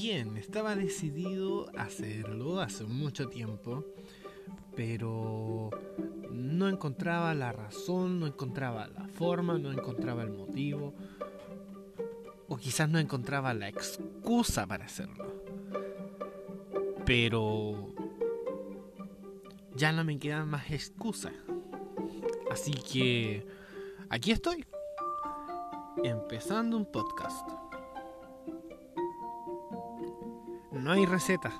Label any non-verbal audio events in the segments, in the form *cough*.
bien, estaba decidido a hacerlo hace mucho tiempo, pero no encontraba la razón, no encontraba la forma, no encontraba el motivo, o quizás no encontraba la excusa para hacerlo. Pero ya no me quedan más excusas. Así que aquí estoy, empezando un podcast. No hay receta.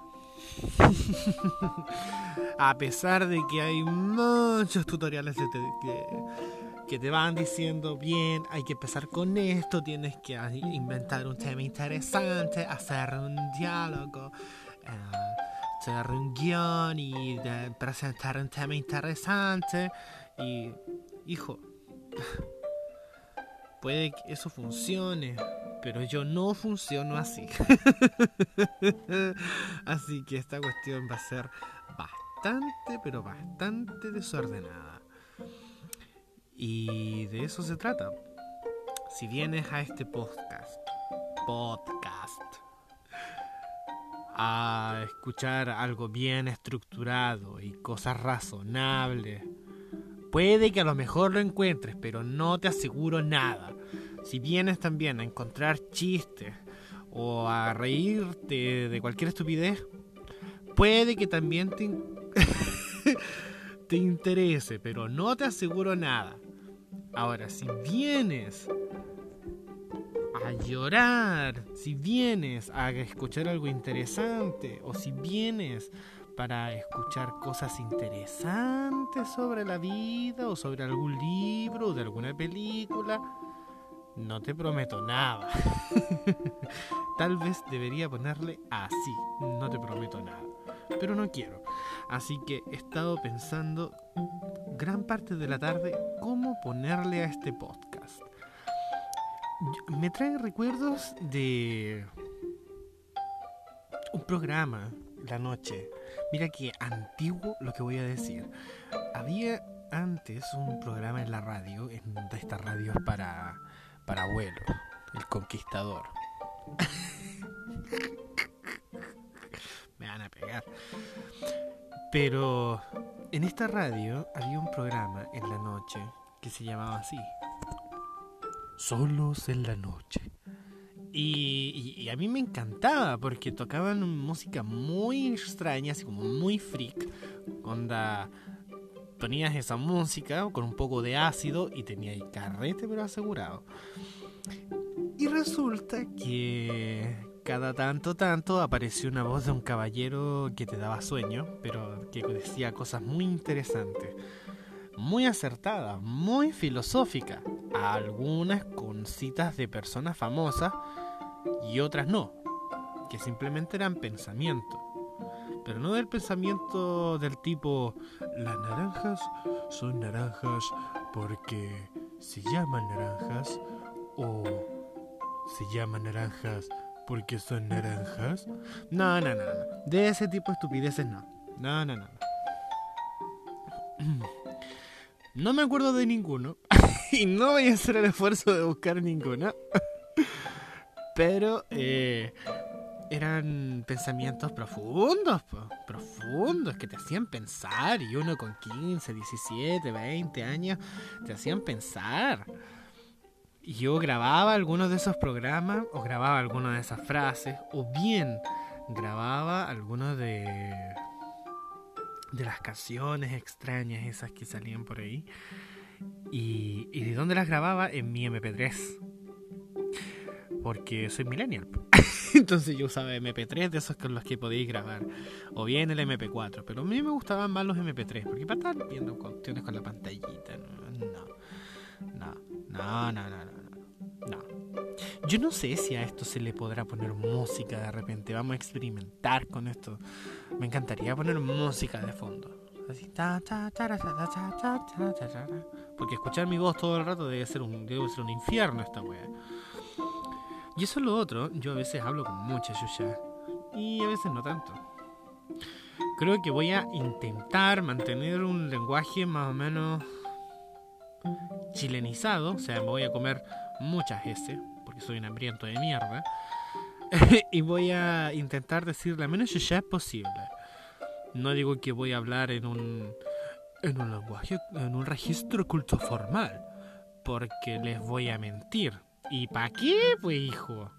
*laughs* A pesar de que hay muchos tutoriales que, te van diciendo, bien, hay que empezar con esto, tienes que inventar un tema interesante, hacer un diálogo, eh, hacer un guion y presentar un tema interesante. Y, hijo, *laughs* puede que eso funcione, pero yo no funciono así. *laughs* así que esta cuestión va a ser bastante, pero bastante desordenada. Y de eso se trata. Si vienes a este podcast, podcast, a escuchar algo bien estructurado y cosas razonables, puede que a lo mejor lo encuentres, pero no te aseguro nada. Si vienes también a encontrar chistes o a reírte de cualquier estupidez, puede que también te, *laughs* te interese, pero no te aseguro nada. Ahora, si vienes a llorar, si vienes a escuchar algo interesante, o si vienes para escuchar cosas interesantes sobre la vida, o sobre algún libro, o de alguna película, no te prometo nada. *laughs* Tal vez debería ponerle así. No te prometo nada. Pero no quiero. Así que he estado pensando gran parte de la tarde cómo ponerle a este podcast. Me trae recuerdos de un programa la noche. Mira qué antiguo lo que voy a decir. Había antes un programa en la radio, en de estas radios para abuelo, el conquistador. Me van a pegar. Pero en esta radio había un programa en la noche que se llamaba así. Solos en la noche. Y, a mí me encantaba porque tocaban música muy extraña, así como muy freak. Onda, ponías esa música con un poco de ácido y tenía el carrete pero asegurado. Y resulta que cada tanto tanto apareció una voz de un caballero que te daba sueño, pero que decía cosas muy interesantes, muy acertadas, muy filosóficas, algunas con citas de personas famosas y otras no, que simplemente eran pensamientos pero no del pensamiento del tipo las naranjas son naranjas porque se llaman naranjas o se llaman naranjas porque son naranjas. No, no, no. De ese tipo de estupideces no. No, no, no. No *clears throat* me acuerdo de ninguno. *laughs* y no voy a hacer el esfuerzo de buscar ninguno. *laughs* Pero eh, eran pensamientos profundos, profundos, que te hacían pensar. Y uno con 15, 17, 20 años te hacían pensar. Y yo grababa algunos de esos programas, o grababa algunas de esas frases, o bien grababa algunos de, de las canciones extrañas, esas que salían por ahí. Y, y de dónde las grababa? En mi MP3. Porque soy millennial. *laughs* *laughs* Entonces yo usaba MP3 de esos con los que podéis grabar. O bien el MP4. Pero a mí me gustaban más los MP3. Porque para estar viendo cuestiones con la pantallita. No. No. No, no, no, no. No. Yo no sé si a esto se le podrá poner música de repente. Vamos a experimentar con esto. Me encantaría poner música de fondo. Así, ta, ta, ta, Porque escuchar mi voz todo el rato debe ser un, debe ser un infierno esta wea. Y eso es lo otro, yo a veces hablo con mucha yuya y a veces no tanto. Creo que voy a intentar mantener un lenguaje más o menos chilenizado, o sea, me voy a comer muchas S, porque soy un hambriento de mierda. *laughs* y voy a intentar decir la menos ya posible. No digo que voy a hablar en un en un lenguaje, en un registro culto formal, porque les voy a mentir. ¿Y para qué, pues, hijo?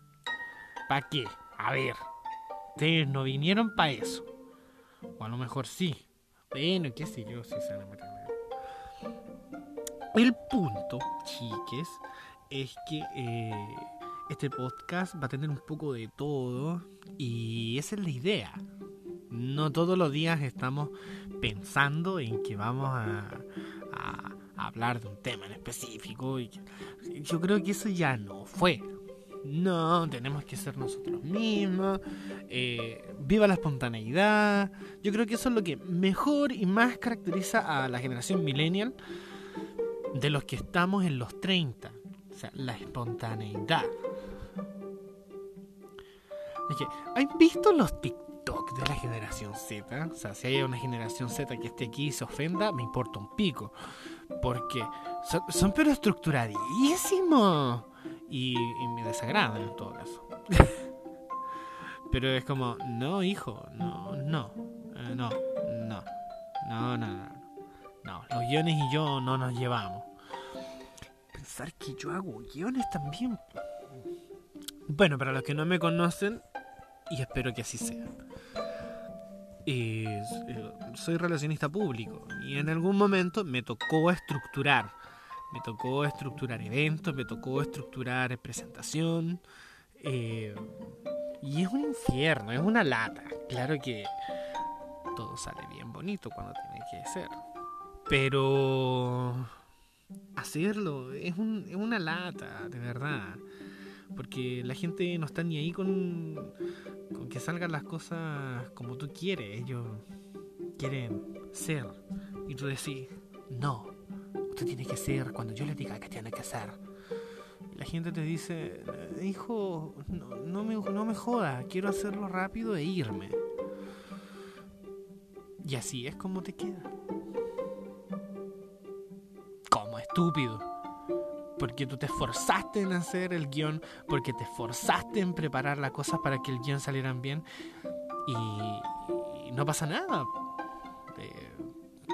¿Para qué? A ver, ustedes no vinieron para eso. O a lo mejor sí. Bueno, qué sé yo, si se El punto, chiques, es que eh, este podcast va a tener un poco de todo y esa es la idea. No todos los días estamos pensando en que vamos a, hablar de un tema en específico. Y yo creo que eso ya no fue. No, tenemos que ser nosotros mismos. Eh, viva la espontaneidad. Yo creo que eso es lo que mejor y más caracteriza a la generación millennial de los que estamos en los 30. O sea, la espontaneidad. ¿Han visto los TikTok? de la generación Z. O sea, si hay una generación Z que esté aquí y se ofenda, me importa un pico. Porque son, pero estructuradísimos. Y, me desagradan en todo caso. *laughs* pero es como, no, hijo, no, no, eh, no, no, no, no, no. No, los guiones y yo no nos llevamos. Pensar que yo hago guiones también. Bueno, para los que no me conocen, y espero que así sea. Eh, soy relacionista público y en algún momento me tocó estructurar. Me tocó estructurar eventos, me tocó estructurar presentación. Eh, y es un infierno, es una lata. Claro que todo sale bien bonito cuando tiene que ser. Pero hacerlo es, un, es una lata, de verdad. Porque la gente no está ni ahí con, con que salgan las cosas como tú quieres. Ellos quieren ser. Y tú decís, no, usted tiene que ser cuando yo le diga que tiene que ser. La gente te dice, hijo, no, no, me, no me joda, quiero hacerlo rápido e irme. Y así es como te queda. Como estúpido porque tú te esforzaste en hacer el guion, porque te esforzaste en preparar las cosas para que el guion salieran bien y, no pasa nada.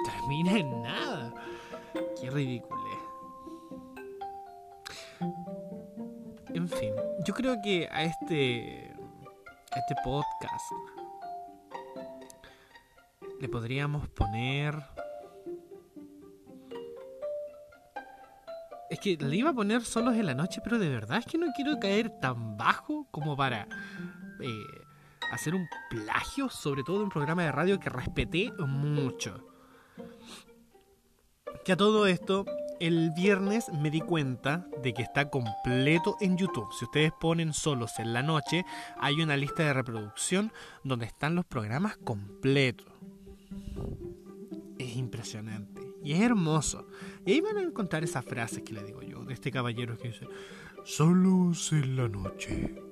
Termina en nada. Qué ridículo. En fin, yo creo que a este, a este podcast le podríamos poner le iba a poner solos en la noche, pero de verdad es que no quiero caer tan bajo como para eh, hacer un plagio, sobre todo en un programa de radio que respeté mucho. Que a todo esto, el viernes me di cuenta de que está completo en YouTube. Si ustedes ponen solos en la noche, hay una lista de reproducción donde están los programas completos. Es impresionante. Y hermoso. Y ahí van a encontrar esas frases que le digo yo, de este caballero que dice, solos en la noche.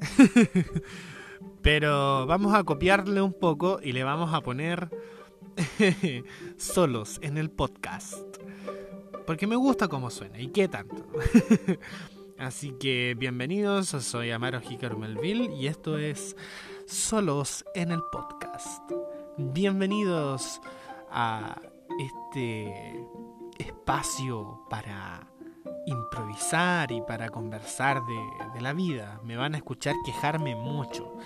*laughs* Pero vamos a copiarle un poco y le vamos a poner *laughs* solos en el podcast. Porque me gusta cómo suena y qué tanto. *laughs* Así que bienvenidos, soy Amaro Hikaru Melville y esto es Solos en el podcast. Bienvenidos a este espacio para improvisar y para conversar de, la vida. Me van a escuchar quejarme mucho,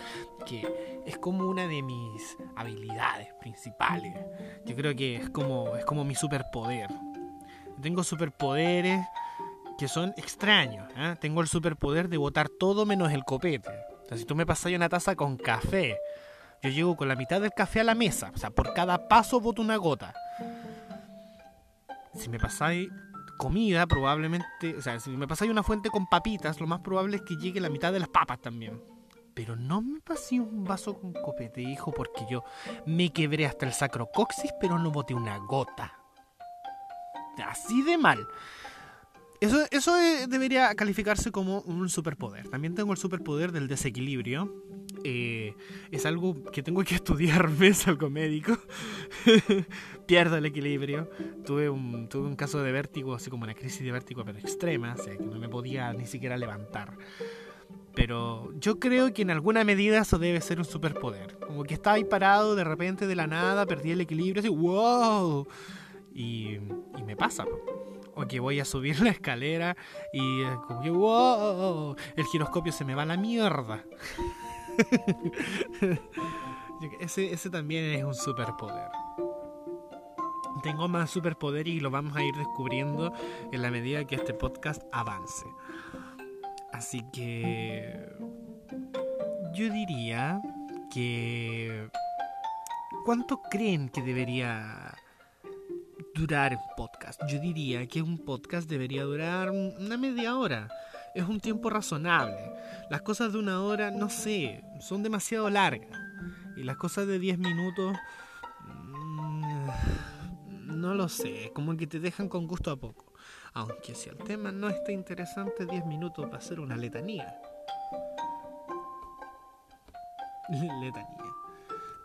que es como una de mis habilidades principales. Yo creo que es como, es como mi superpoder. Tengo superpoderes que son extraños. ¿eh? Tengo el superpoder de botar todo menos el copete. O si tú me pasas una taza con café, yo llego con la mitad del café a la mesa. O sea, por cada paso boto una gota si me pasáis comida, probablemente, o sea, si me pasáis una fuente con papitas, lo más probable es que llegue la mitad de las papas también. Pero no me pasé un vaso con copete, hijo, porque yo me quebré hasta el sacrocoxis, pero no boté una gota. Así de mal. Eso, eso debería calificarse como un superpoder. También tengo el superpoder del desequilibrio. Eh, es algo que tengo que *laughs* estudiar, mes algo médico. *laughs* Pierdo el equilibrio. Tuve un, tuve un caso de vértigo, así como una crisis de vértigo, pero extrema, o sea, que no me podía ni siquiera levantar. Pero yo creo que en alguna medida eso debe ser un superpoder. Como que estaba ahí parado de repente de la nada, perdí el equilibrio, así, wow. Y, y me pasa, o que voy a subir *laughs* la escalera y como que wow, el giroscopio se me va a la mierda. *laughs* ese, ese también es un superpoder. Tengo más superpoder y lo vamos a ir descubriendo en la medida que este podcast avance. Así que yo diría que... ¿Cuánto creen que debería durar un podcast? Yo diría que un podcast debería durar una media hora. Es un tiempo razonable. Las cosas de una hora, no sé, son demasiado largas. Y las cosas de 10 minutos, mm, no lo sé, como que te dejan con gusto a poco. Aunque si el tema no está interesante, 10 minutos va a ser una letanía. *laughs* letanía.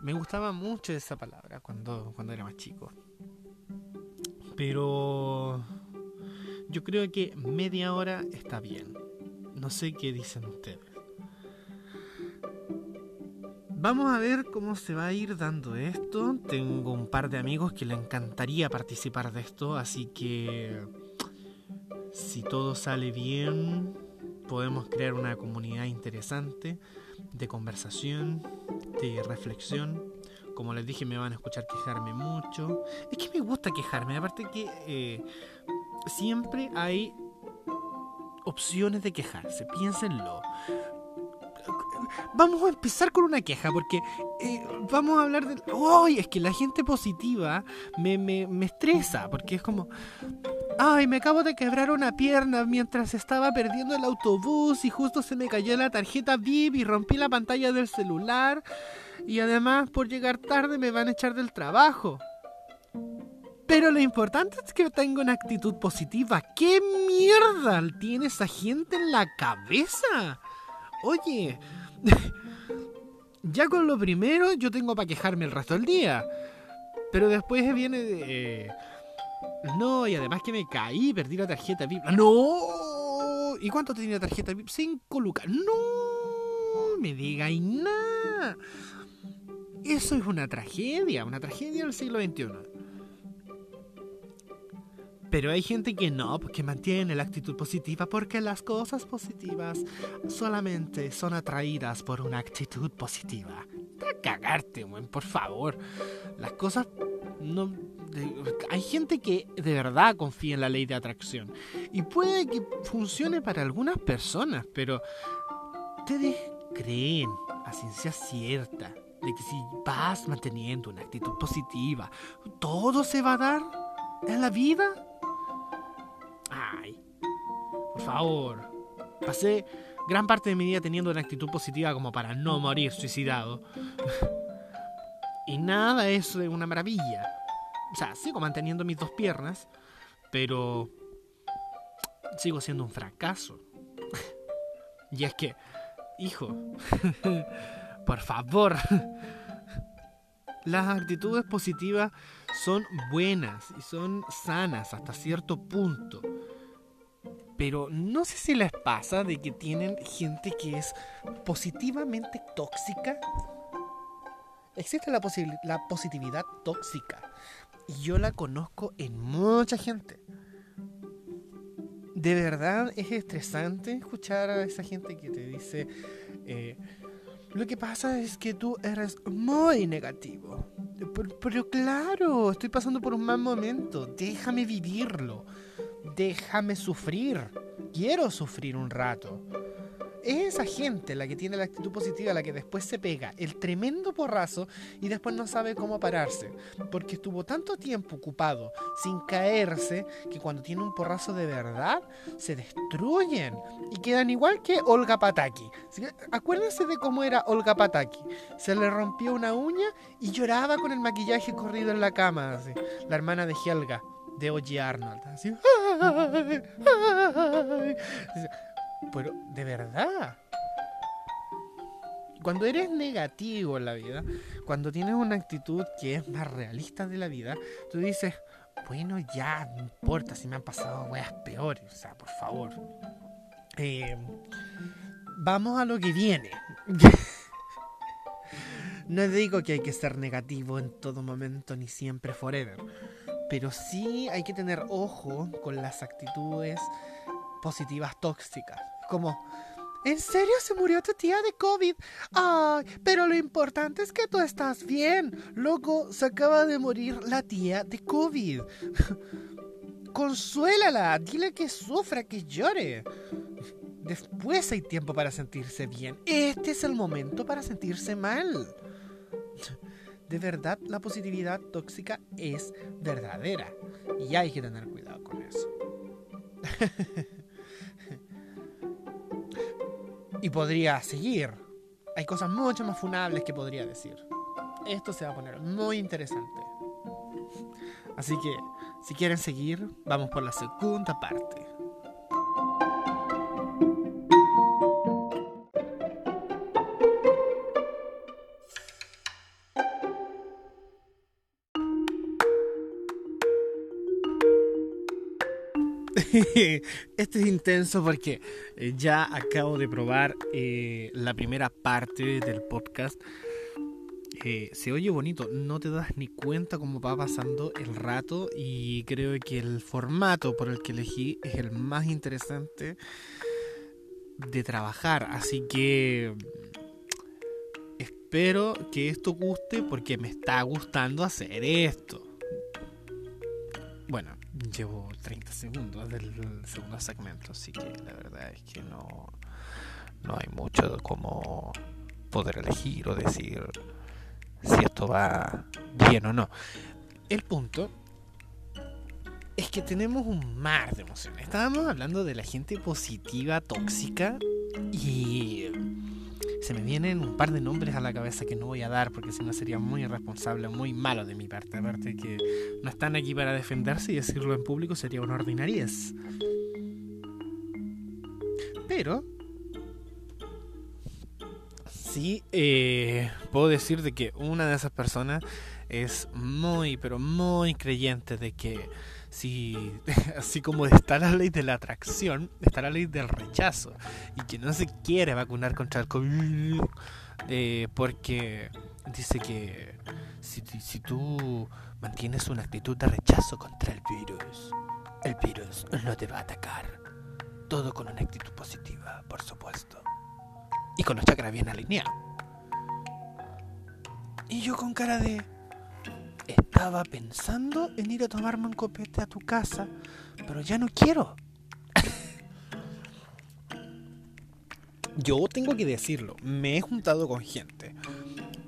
Me gustaba mucho esa palabra cuando, cuando era más chico. Pero yo creo que media hora está bien. No sé qué dicen ustedes. Vamos a ver cómo se va a ir dando esto. Tengo un par de amigos que le encantaría participar de esto, así que si todo sale bien, podemos crear una comunidad interesante de conversación, de reflexión. Como les dije, me van a escuchar quejarme mucho. Es que me gusta quejarme, aparte que eh, siempre hay opciones de quejarse, piénsenlo vamos a empezar con una queja, porque eh, vamos a hablar de... ¡Ay! es que la gente positiva me, me, me estresa, porque es como... Ay, me acabo de quebrar una pierna mientras estaba perdiendo el autobús y justo se me cayó la tarjeta VIP y rompí la pantalla del celular. Y además por llegar tarde me van a echar del trabajo. Pero lo importante es que tengo una actitud positiva. ¿Qué mierda tiene esa gente en la cabeza? Oye, *laughs* ya con lo primero yo tengo para quejarme el resto del día. Pero después viene de... Eh, no, y además que me caí, perdí la tarjeta VIP. ¡No! ¿Y cuánto tenía la tarjeta VIP? 5 lucas. ¡No! Me digáis nada. Eso es una tragedia, una tragedia del siglo XXI. Pero hay gente que no, porque mantiene la actitud positiva, porque las cosas positivas solamente son atraídas por una actitud positiva. A cagarte, buen, por favor. Las cosas no. hay gente que de verdad confía en la ley de atracción. Y puede que funcione para algunas personas, pero. ¿Ustedes creen a ciencia cierta de que si vas manteniendo una actitud positiva, todo se va a dar en la vida? Ay, por favor. Pasé gran parte de mi vida teniendo una actitud positiva como para no morir suicidado. y nada es una maravilla. O sea, sigo manteniendo mis dos piernas, pero sigo siendo un fracaso. *laughs* y es que, hijo, *laughs* por favor, las actitudes positivas son buenas y son sanas hasta cierto punto. Pero no sé si les pasa de que tienen gente que es positivamente tóxica. Existe la, la positividad tóxica. Y yo la conozco en mucha gente. De verdad es estresante escuchar a esa gente que te dice, eh, lo que pasa es que tú eres muy negativo. Pero, claro, estoy pasando por un mal momento. Déjame vivirlo. Déjame sufrir. Quiero sufrir un rato. Es esa gente la que tiene la actitud positiva, la que después se pega el tremendo porrazo y después no sabe cómo pararse. Porque estuvo tanto tiempo ocupado sin caerse que cuando tiene un porrazo de verdad se destruyen y quedan igual que Olga Pataki. Acuérdense de cómo era Olga Pataki. Se le rompió una uña y lloraba con el maquillaje corrido en la cama. La hermana de Helga de O.G. Arnold. Así. *laughs* Pero, de verdad. Cuando eres negativo en la vida, cuando tienes una actitud que es más realista de la vida, tú dices, bueno, ya, no importa si me han pasado weas peores, o sea, por favor. Eh, vamos a lo que viene. *laughs* no digo que hay que ser negativo en todo momento ni siempre forever, pero sí hay que tener ojo con las actitudes positivas tóxicas, como ¿En serio se murió tu tía de COVID? Ay, pero lo importante es que tú estás bien. Loco, se acaba de morir la tía de COVID. *laughs* Consuélala, dile que sufra, que llore. Después hay tiempo para sentirse bien. Este es el momento para sentirse mal. De verdad, la positividad tóxica es verdadera. Y hay que tener cuidado con eso. *laughs* y podría seguir. Hay cosas mucho más funables que podría decir. Esto se va a poner muy interesante. Así que, si quieren seguir, vamos por la segunda parte. *laughs* Esto es intenso porque eh, ya acabo de probar eh, la primera parte del podcast. Eh, se oye bonito, no te das ni cuenta cómo va pasando el rato y creo que el formato por el que elegí es el más interesante de trabajar. Así que espero que esto guste porque me está gustando hacer esto. Llevo 30 segundos del segundo segmento, así que la verdad es que no, no hay mucho como poder elegir o decir si esto va bien o no. El punto es que tenemos un mar de emociones. Estábamos hablando de la gente positiva, tóxica y se me vienen un par de nombres a la cabeza que no voy a dar porque si no sería muy irresponsable, muy malo de mi parte. Aparte que no están aquí para defenderse y decirlo en público sería una ordinariez. Pero sí eh, puedo decir de que una de esas personas es muy, pero muy creyente de que si, *laughs* así como está la ley de la atracción, está la ley del rechazo y que no se quiere vacunar contra el COVID eh, porque dice que si, si tú mantienes una actitud de rechazo contra el virus, el virus no te va a atacar. Todo con una actitud positiva, por supuesto. Y con los chakras bien alineados. Y yo con cara de... Estaba pensando en ir a tomarme un copete a tu casa, pero ya no quiero. Yo tengo que decirlo, me he juntado con gente,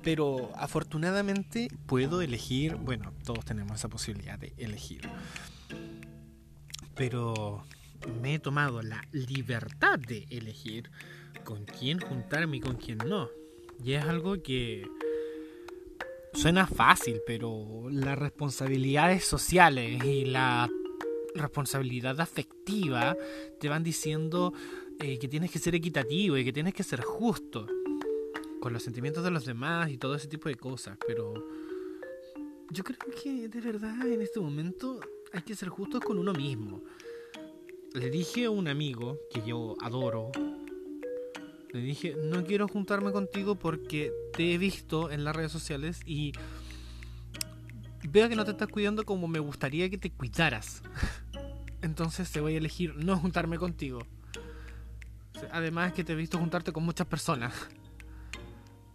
pero afortunadamente puedo elegir, bueno, todos tenemos esa posibilidad de elegir, pero me he tomado la libertad de elegir con quién juntarme y con quién no. Y es algo que suena fácil, pero las responsabilidades sociales y la responsabilidad afectiva te van diciendo eh, que tienes que ser equitativo y que tienes que ser justo con los sentimientos de los demás y todo ese tipo de cosas, pero yo creo que de verdad en este momento hay que ser justos con uno mismo. Le dije a un amigo que yo adoro, le dije, no quiero juntarme contigo porque te he visto en las redes sociales y veo que no te estás cuidando como me gustaría que te cuidaras. *laughs* Entonces te voy a elegir no juntarme contigo. Además que te he visto juntarte con muchas personas.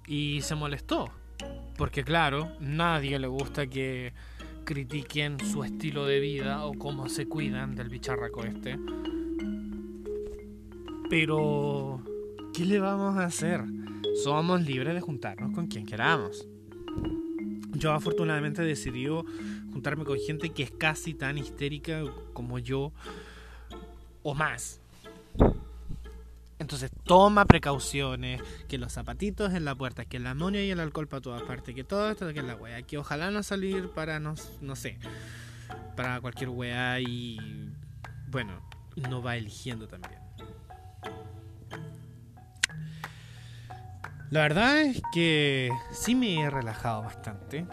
Y se molestó. Porque claro, nadie le gusta que critiquen su estilo de vida o cómo se cuidan del bicharraco este. Pero ¿qué le vamos a hacer? Somos libres de juntarnos con quien queramos. Yo afortunadamente he decidido juntarme con gente que es casi tan histérica como yo o más. Entonces toma precauciones, que los zapatitos en la puerta, que el amonio y el alcohol para todas partes, que todo esto que la wea, que ojalá no salir para no, no sé, para cualquier wea y bueno, no va eligiendo también. La verdad es que sí me he relajado bastante.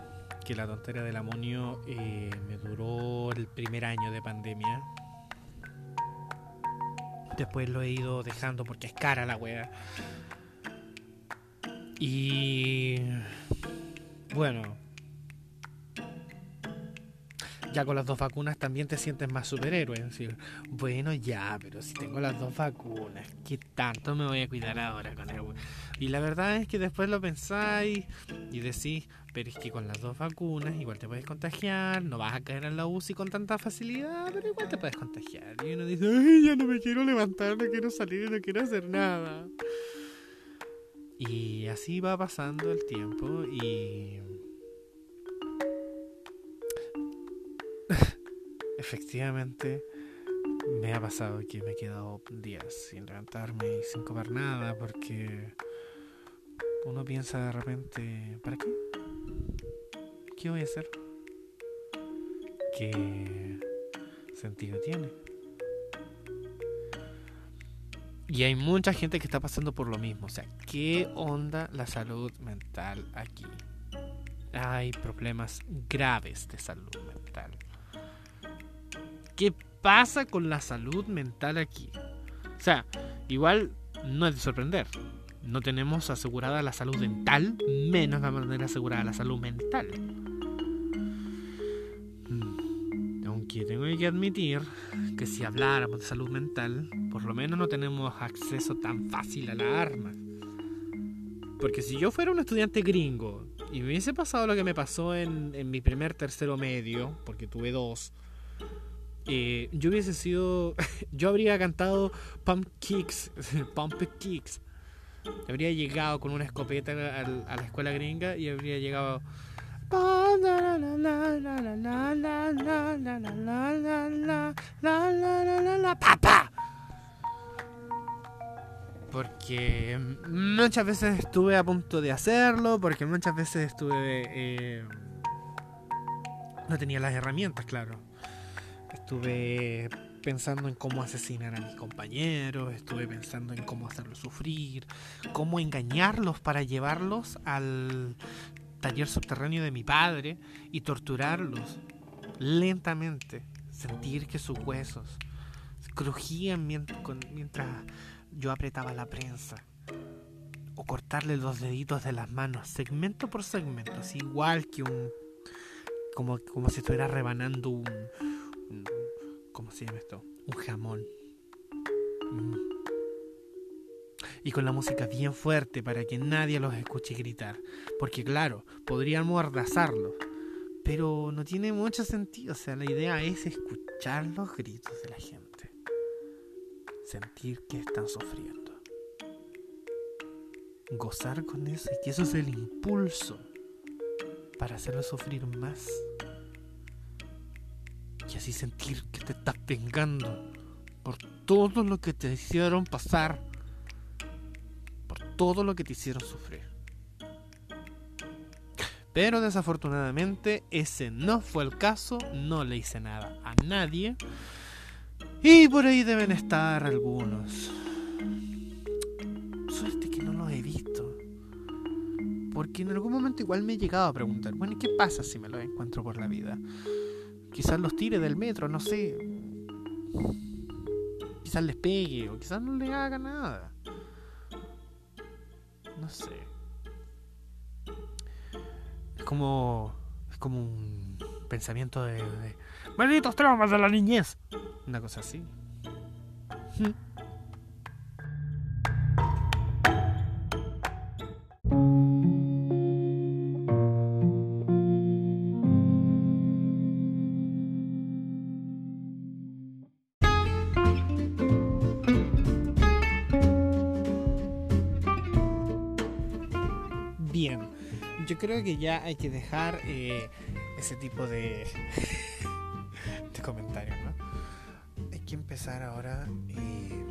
Que la tontería del amonio eh, me duró el primer año de pandemia. Después lo he ido dejando porque es cara la wea. Y bueno, ya con las dos vacunas también te sientes más superhéroe. Decir, bueno, ya, pero si tengo las dos vacunas, ¿qué tanto me voy a cuidar ahora con él? Y la verdad es que después lo pensáis y decís, pero es que con las dos vacunas igual te puedes contagiar, no vas a caer en la UCI con tanta facilidad, pero igual te puedes contagiar. Y uno dice, ay, ya no me quiero levantar, no quiero salir, no quiero hacer nada. Y así va pasando el tiempo y efectivamente me ha pasado que me he quedado días sin levantarme y sin comer nada porque uno piensa de repente, ¿para qué? ¿Qué voy a hacer? ¿Qué sentido tiene? Y hay mucha gente que está pasando por lo mismo. O sea, ¿qué onda la salud mental aquí? Hay problemas graves de salud mental. ¿Qué pasa con la salud mental aquí? O sea, igual no es de sorprender. No tenemos asegurada la salud dental, menos la manera asegurada la salud mental. Mm, aunque tengo que admitir que si habláramos de salud mental, por lo menos no tenemos acceso tan fácil a la arma. Porque si yo fuera un estudiante gringo y me hubiese pasado lo que me pasó en, en mi primer tercero medio, porque tuve dos, eh, yo hubiese sido. Yo habría cantado Pump Kicks. Pump Kicks. Habría llegado con una escopeta a, la escuela gringa y habría llegado. ¡Papá! Porque muchas veces estuve a punto de hacerlo, porque muchas veces estuve... Eh, no tenía las herramientas, claro. Estuve pensando en cómo asesinar a mis compañeros, estuve pensando en cómo hacerlos sufrir, cómo engañarlos para llevarlos al taller subterráneo de mi padre y torturarlos lentamente, sentir que sus huesos crujían mientras yo apretaba la prensa o cortarle los deditos de las manos segmento por segmento, así igual que un como, como si estuviera rebanando un, ¿Cómo se llama esto? Un jamón. Mm. Y con la música bien fuerte para que nadie los escuche gritar. Porque claro, podrían mordazarlos. Pero no tiene mucho sentido. O sea, la idea es escuchar los gritos de la gente. Sentir que están sufriendo. Gozar con eso y que eso es el impulso para hacerlos sufrir más y así sentir que te estás vengando por todo lo que te hicieron pasar, por todo lo que te hicieron sufrir. Pero desafortunadamente ese no fue el caso, no le hice nada a nadie. Y por ahí deben estar algunos. Suerte que no los he visto. Porque en algún momento igual me he llegado a preguntar, bueno, ¿y qué pasa si me los encuentro por la vida? Quizás los tire del metro, no sé. Quizás les pegue o quizás no les haga nada. No sé. Es como. Es como un pensamiento de. de Malditos traumas de la niñez. Una cosa así. Creo que ya hay que dejar eh, ese tipo de, *laughs* comentarios, ¿no? Hay que empezar ahora eh,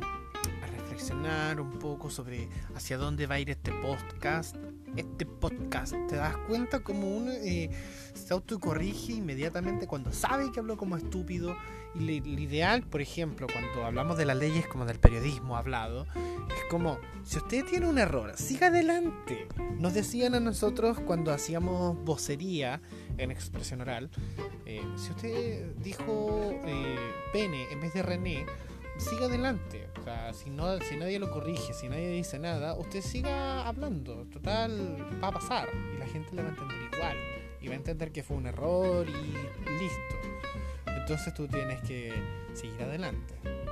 a reflexionar un poco sobre hacia dónde va a ir este podcast. Este podcast, ¿te das cuenta como uno eh, se autocorrige inmediatamente cuando sabe que habló como estúpido? Y lo ideal, por ejemplo, cuando hablamos de las leyes como del periodismo hablado, es como, si usted tiene un error, siga adelante. Nos decían a nosotros cuando hacíamos vocería en expresión oral, eh, si usted dijo eh, pene en vez de René, siga adelante. O sea, si, no, si nadie lo corrige, si nadie dice nada, usted siga hablando. Total, va a pasar. Y la gente le va a entender igual. Y va a entender que fue un error y listo. Entonces tú tienes que seguir adelante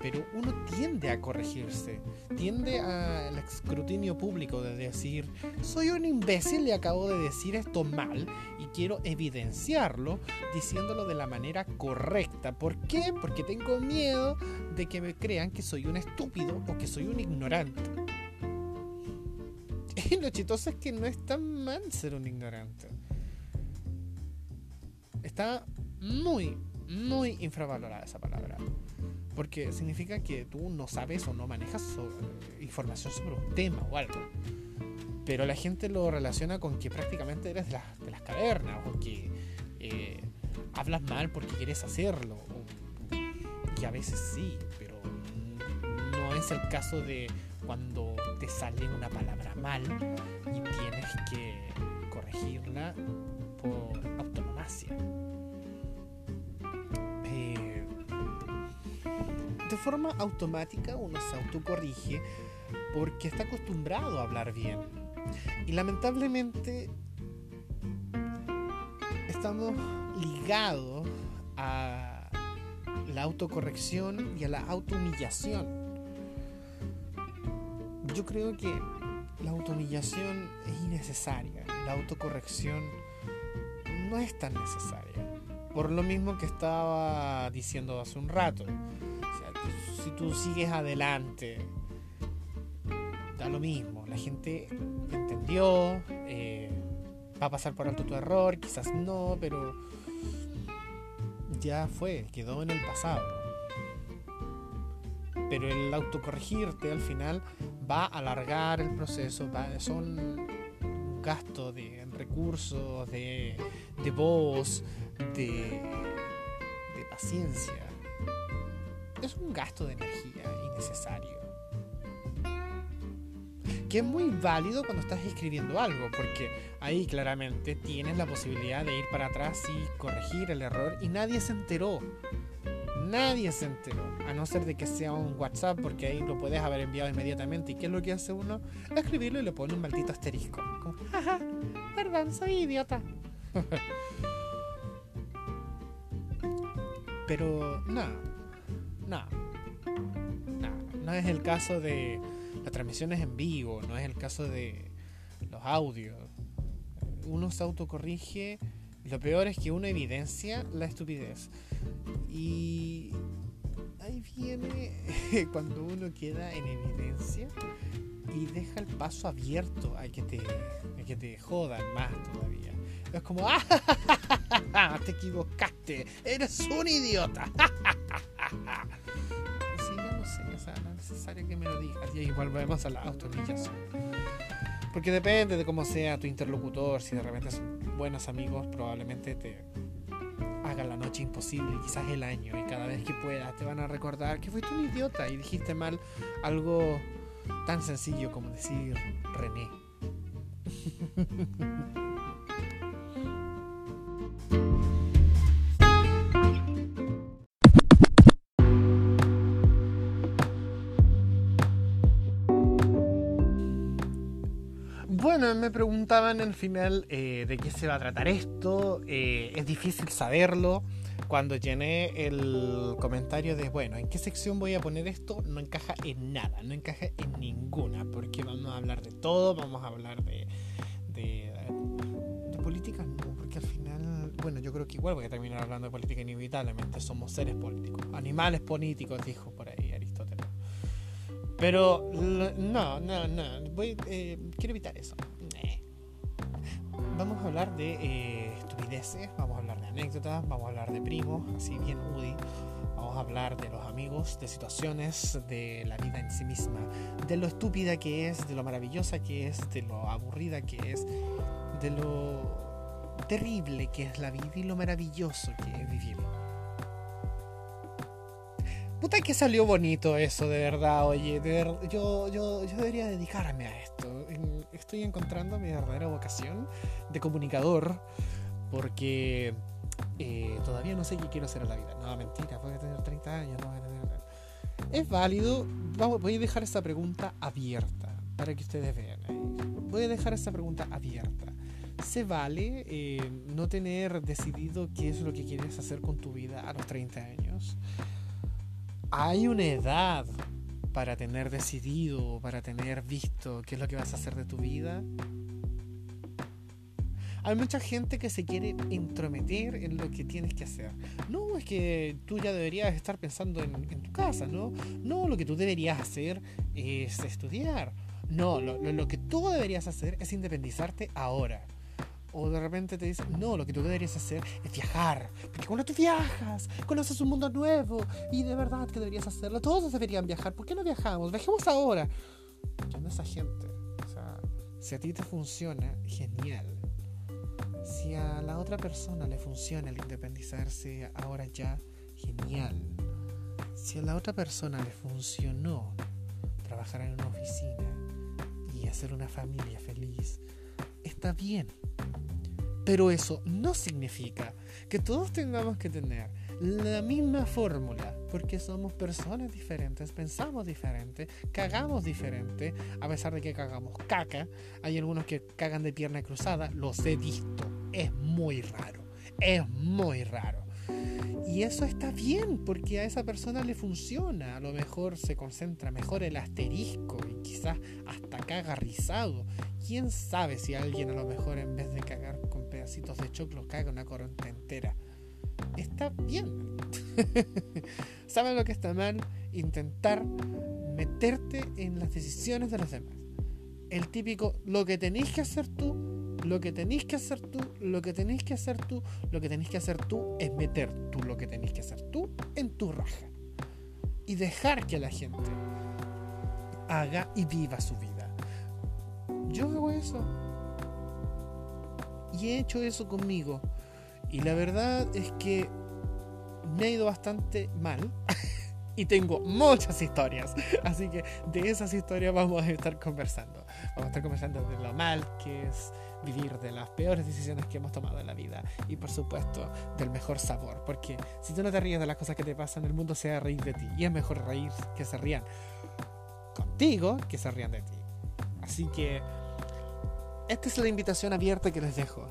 pero uno tiende a corregirse, tiende al escrutinio público de decir, soy un imbécil y acabo de decir esto mal y quiero evidenciarlo diciéndolo de la manera correcta. ¿Por qué? Porque tengo miedo de que me crean que soy un estúpido o que soy un ignorante. *laughs* Y lo chistoso es que no es tan mal ser un ignorante. Está muy, muy infravalorada esa palabra. Porque significa que tú no sabes o no manejas información sobre un tema o algo. Pero la gente lo relaciona con que prácticamente eres de, las cavernas o que eh, hablas mal porque quieres hacerlo. y a veces sí, pero no es el caso de cuando te sale una palabra mal y tienes que corregirla por autonomacia. De forma automática uno se autocorrige porque está acostumbrado a hablar bien. Y lamentablemente estamos ligados a la autocorrección y a la autohumillación. Yo creo que la autohumillación es innecesaria, la autocorrección no es tan necesaria. Por lo mismo que estaba diciendo hace un rato si tú sigues adelante, da lo mismo. La gente entendió, eh, va a pasar por alto tu error, quizás no, pero ya fue, quedó en el pasado. Pero el autocorregirte al final va a alargar el proceso, va, son gastos de recursos, de, de voz, de, de paciencia es un gasto de energía innecesario. Que es muy válido cuando estás escribiendo algo, porque ahí claramente tienes la posibilidad de ir para atrás y corregir el error y nadie se enteró. Nadie se enteró, a no ser de que sea un WhatsApp, porque ahí lo puedes haber enviado inmediatamente. ¿Y qué es lo que hace uno? Escribirlo y le pone un maldito asterisco. Como, perdón, soy idiota. *laughs* Pero nada. No, es el caso de las transmisiones en vivo, no es el caso de los audios. Uno se autocorrige y lo peor es que uno evidencia la estupidez. Y ahí viene *laughs* cuando uno queda en evidencia y deja el paso abierto a que te, a que te jodan más todavía. Es como, ¡ah! *laughs* Te equivocaste, eres un idiota. *laughs* o sea, no es necesario que me lo digas. Y igual volvemos a la autohumillación. Porque depende de cómo sea tu interlocutor, si de repente son buenos amigos, probablemente te hagan la noche imposible, quizás el año, y cada vez que puedas te van a recordar que fuiste un idiota y dijiste mal algo tan sencillo como decir René. *laughs* me preguntaban al final eh, de qué se va a tratar esto. Eh, es difícil saberlo. Cuando llené el comentario de, bueno, ¿en qué sección voy a poner esto? No encaja en nada, no encaja en ninguna, porque vamos a hablar de todo, vamos a hablar de, de, política, no, porque al final, bueno, yo creo que igual voy a terminar hablando de política inevitablemente, somos seres políticos, animales políticos, dijo por ahí Aristóteles. Pero no, no, no. Eh, quiero evitar eso. Vamos a hablar de eh, estupideces, vamos a hablar de anécdotas, vamos a hablar de primos, así bien Woody. Vamos a hablar de los amigos, de situaciones, de la vida en sí misma, de lo estúpida que es, de lo maravillosa que es, de lo aburrida que es, de lo terrible que es la vida y lo maravilloso que es vivir. Puta que salió bonito eso, de verdad, oye, yo, yo, yo debería dedicarme a esto. Estoy encontrando mi verdadera vocación de comunicador porque eh, todavía no sé qué quiero hacer en la vida. No, mentira, voy a tener 30 años, no es válido, voy a dejar esta pregunta abierta para que ustedes vean. Voy a dejar esta pregunta abierta. ¿Se vale eh, no tener decidido qué es lo que quieres hacer con tu vida a los 30 años? Hay una edad para tener decidido, para tener visto qué es lo que vas a hacer de tu vida. Hay mucha gente que se quiere entrometer en lo que tienes que hacer. No, es que tú ya deberías estar pensando en, tu casa, ¿no? No, lo que tú deberías hacer es estudiar. No, lo, lo que tú deberías hacer es independizarte ahora. O de repente te dicen, no, lo que tú deberías hacer es viajar. Porque cuando tú viajas, conoces un mundo nuevo. Y de verdad que deberías hacerlo. Todos deberían viajar. ¿Por qué no viajamos? Viajemos ahora. Yo no esa gente. O sea, si a ti te funciona, genial. Si a la otra persona le funciona el independizarse ahora ya, genial. Si a la otra persona le funcionó trabajar en una oficina y hacer una familia feliz, está bien. Pero eso no significa que todos tengamos que tener la misma fórmula, porque somos personas diferentes, pensamos diferente, cagamos diferente, a pesar de que cagamos caca. Hay algunos que cagan de pierna cruzada, los he visto, es muy raro, es muy raro. Y eso está bien, porque a esa persona le funciona. A lo mejor se concentra mejor el asterisco y quizás hasta caga rizado. Quién sabe si alguien a lo mejor en vez de cagar pedacitos de choclo caga una corona entera está bien. *laughs* ¿Sabes lo que está mal? Intentar meterte en las decisiones de los demás. El típico, lo que tenéis que hacer tú, lo que tenéis que hacer tú, lo que tenéis que hacer tú, lo que tenéis que hacer tú es meter tú lo que tenéis que hacer tú en tu raja. Y dejar que la gente haga y viva su vida. Yo hago eso. Y he hecho eso conmigo y la verdad es que me ha ido bastante mal. *laughs* y tengo muchas historias. Así que de esas historias vamos a estar conversando. Vamos a estar conversando de lo mal que es vivir, de las peores decisiones que hemos tomado en la vida. Y por supuesto, del mejor sabor. Porque si tú no te ríes de las cosas que te pasan, el mundo se va a reír de ti. Y es mejor reír que se rían contigo que se rían de ti. Así que esta es la invitación abierta que les dejo.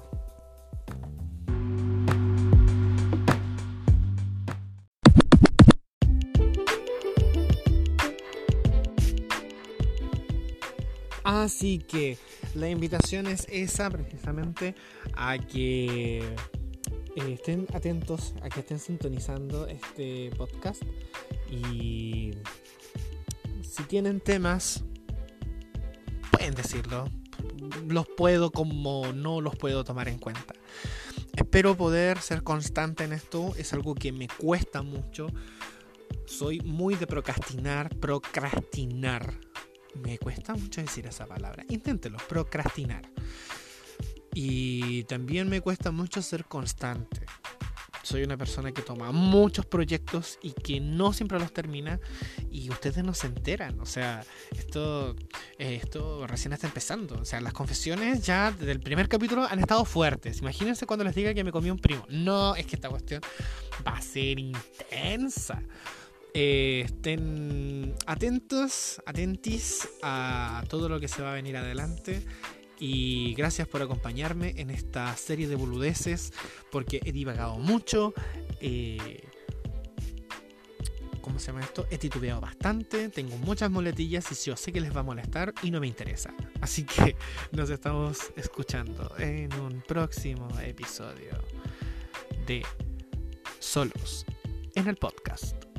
Así que la invitación es esa precisamente a que eh, estén atentos, a que estén sintonizando este podcast y si tienen temas, pueden decirlo. Los puedo como no los puedo tomar en cuenta. Espero poder ser constante en esto. Es algo que me cuesta mucho. Soy muy de procrastinar, procrastinar me cuesta mucho decir esa palabra. Inténtelo, procrastinar. Y también me cuesta mucho ser constante. Soy una persona que toma muchos proyectos y que no siempre los termina y ustedes no se enteran. O sea, esto, eh, esto recién está empezando. O sea, las confesiones ya desde el primer capítulo han estado fuertes. Imagínense cuando les diga que me comí un primo. No, es que esta cuestión va a ser intensa. Eh, estén atentos, atentis a todo lo que se va a venir adelante. Y gracias por acompañarme en esta serie de boludeces, porque he divagado mucho. Eh, ¿Cómo se llama esto? He titubeado bastante, tengo muchas moletillas y yo sé que les va a molestar y no me interesa. Así que *laughs* nos estamos escuchando en un próximo episodio de Solos en el podcast.